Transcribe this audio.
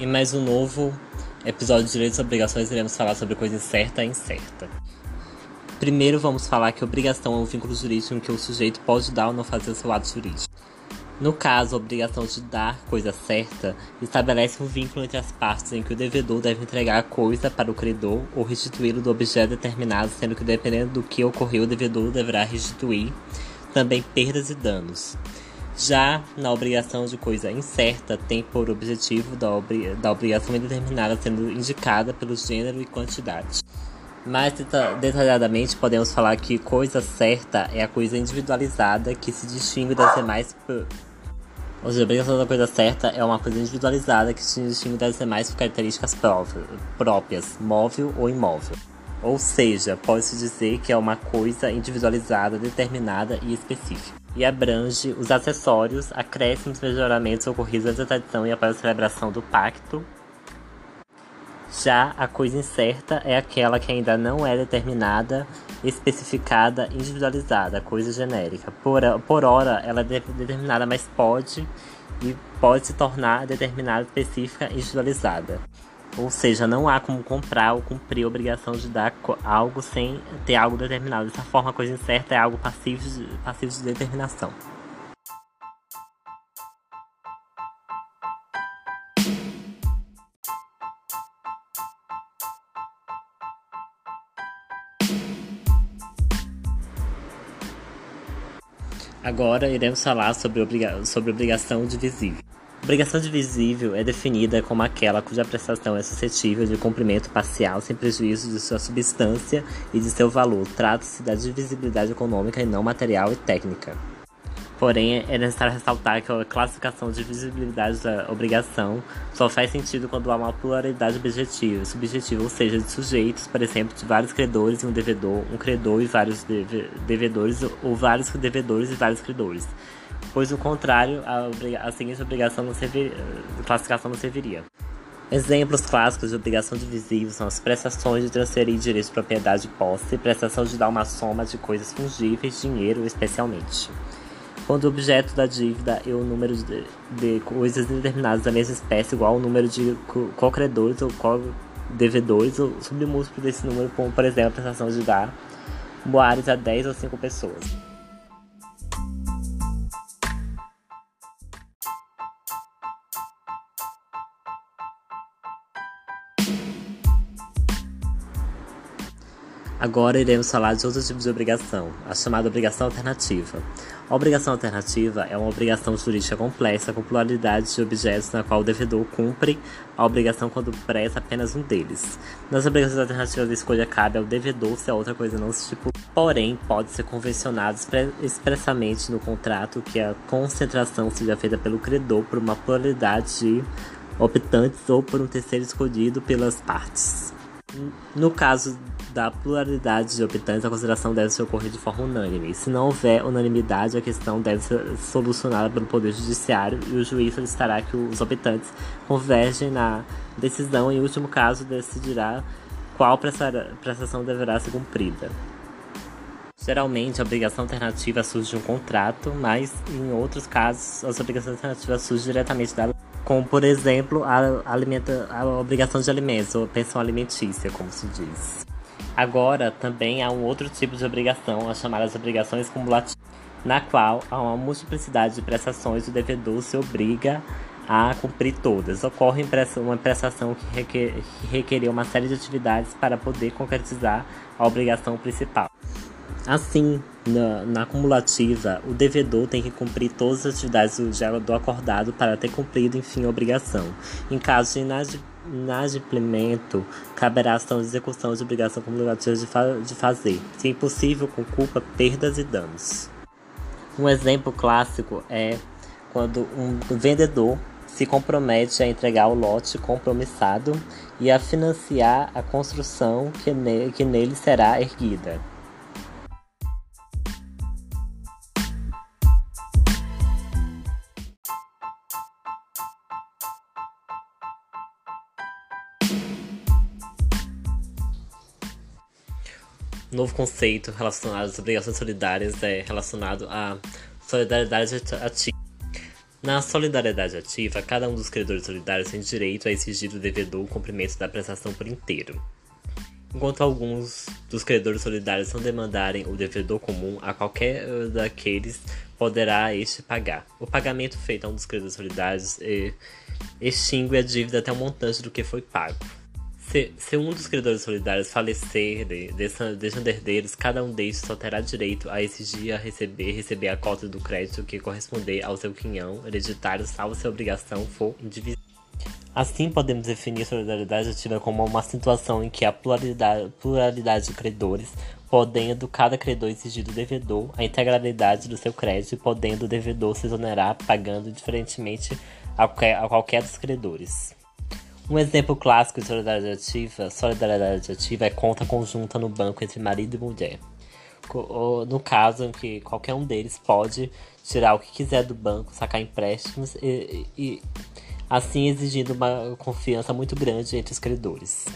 Em mais um novo episódio de Direitos e Obrigações, iremos falar sobre coisa certa e incerta. Primeiro, vamos falar que obrigação é um vínculo jurídico em que o sujeito pode dar ou não fazer o seu ato jurídico. No caso, a obrigação de dar coisa certa estabelece um vínculo entre as partes em que o devedor deve entregar a coisa para o credor ou restituí-lo do objeto determinado, sendo que dependendo do que ocorreu, o devedor deverá restituir também perdas e danos. Já na obrigação de coisa incerta, tem por objetivo da, obri da obrigação indeterminada sendo indicada pelo gênero e quantidade. Mais detalhadamente, podemos falar que coisa certa é a coisa individualizada que se distingue das demais. Ou seja, a obrigação da coisa certa é uma coisa individualizada que se distingue das demais por características próprias, móvel ou imóvel. Ou seja, pode-se dizer que é uma coisa individualizada, determinada e específica e abrange os acessórios, acréscimos melhoramentos ocorridos da tradição e após a celebração do pacto. Já a coisa incerta é aquela que ainda não é determinada, especificada, individualizada, coisa genérica. Por, por hora, ela é determinada, mas pode e pode se tornar determinada, específica individualizada. Ou seja, não há como comprar ou cumprir a obrigação de dar algo sem ter algo determinado. Dessa forma, a coisa incerta é algo passivo de, passivo de determinação. Agora iremos falar sobre, obriga sobre obrigação divisível. Obrigação divisível é definida como aquela cuja prestação é suscetível de cumprimento parcial sem prejuízo de sua substância e de seu valor. Trata-se da divisibilidade econômica e não material e técnica. Porém, é necessário ressaltar que a classificação de divisibilidade da obrigação só faz sentido quando há uma pluralidade objetiva, subjetiva, ou seja, de sujeitos, por exemplo, de vários credores e um devedor, um credor e vários devedores, ou vários devedores e vários credores pois o contrário, a, a seguinte obrigação não servir, classificação não serviria. Exemplos clássicos de obrigação divisível são as prestações de transferir direitos de propriedade e posse, prestação de dar uma soma de coisas fungíveis, dinheiro especialmente. Quando o objeto da dívida e o número de, de coisas indeterminadas da mesma espécie igual ao número de co-credores ou co-devedores, o submúltiplo desse número, como por exemplo a prestação de dar moares a 10 ou 5 pessoas. Agora iremos falar de outros tipos de obrigação, a chamada obrigação alternativa. A obrigação alternativa é uma obrigação jurídica complexa com pluralidade de objetos na qual o devedor cumpre a obrigação quando presta apenas um deles. Nas obrigações alternativas, a escolha cabe ao devedor se a outra coisa não se estipula. Porém, pode ser convencionado expressamente no contrato que a concentração seja feita pelo credor por uma pluralidade de optantes ou por um terceiro escolhido pelas partes. No caso da pluralidade de optantes, a consideração deve ser ocorrer de forma unânime. Se não houver unanimidade, a questão deve ser solucionada pelo Poder Judiciário e o juiz solicitará que os optantes convergem na decisão e, em último caso, decidirá qual prestação deverá ser cumprida. Geralmente, a obrigação alternativa surge de um contrato, mas em outros casos, as obrigações alternativas surgem diretamente da como, por exemplo, a, alimenta, a obrigação de alimentos, ou pensão alimentícia, como se diz. Agora, também há um outro tipo de obrigação, as chamadas obrigações cumulativas, na qual há uma multiplicidade de prestações e o devedor se obriga a cumprir todas. Ocorre uma prestação que, requer, que requeria uma série de atividades para poder concretizar a obrigação principal. Assim, na, na, acumulativa, o devedor tem que cumprir todas as atividades do, do acordado para ter cumprido, enfim, a obrigação. Em caso de inadimplência, inadimplemento, caberá a ação de execução de obrigação cumulativa de, fa de fazer, se impossível, com culpa, perdas e danos. Um exemplo clássico é quando um vendedor se compromete a entregar o lote compromissado e a financiar a construção que, ne que nele será erguida. Novo conceito relacionado às obrigações solidárias é relacionado à solidariedade ativa. Na solidariedade ativa, cada um dos credores solidários tem direito a exigir do devedor o cumprimento da prestação por inteiro. Enquanto alguns dos credores solidários não demandarem o devedor comum, a qualquer daqueles poderá este pagar. O pagamento feito a um dos credores solidários extingue a dívida até o montante do que foi pago. Se, se um dos credores solidários falecer, de, deixando herdeiros, cada um deles só terá direito a exigir a receber, receber a cota do crédito que corresponder ao seu quinhão hereditário, salvo se a obrigação for indivisível. Assim, podemos definir solidariedade ativa como uma situação em que a pluralidade, pluralidade de credores, podendo cada credor exigir do devedor a integralidade do seu crédito e podendo o devedor se exonerar pagando diferentemente a a qualquer dos credores. Um exemplo clássico de solidariedade ativa, solidariedade ativa é conta conjunta no banco entre marido e mulher. No caso em que qualquer um deles pode tirar o que quiser do banco, sacar empréstimos e, e assim exigindo uma confiança muito grande entre os credores.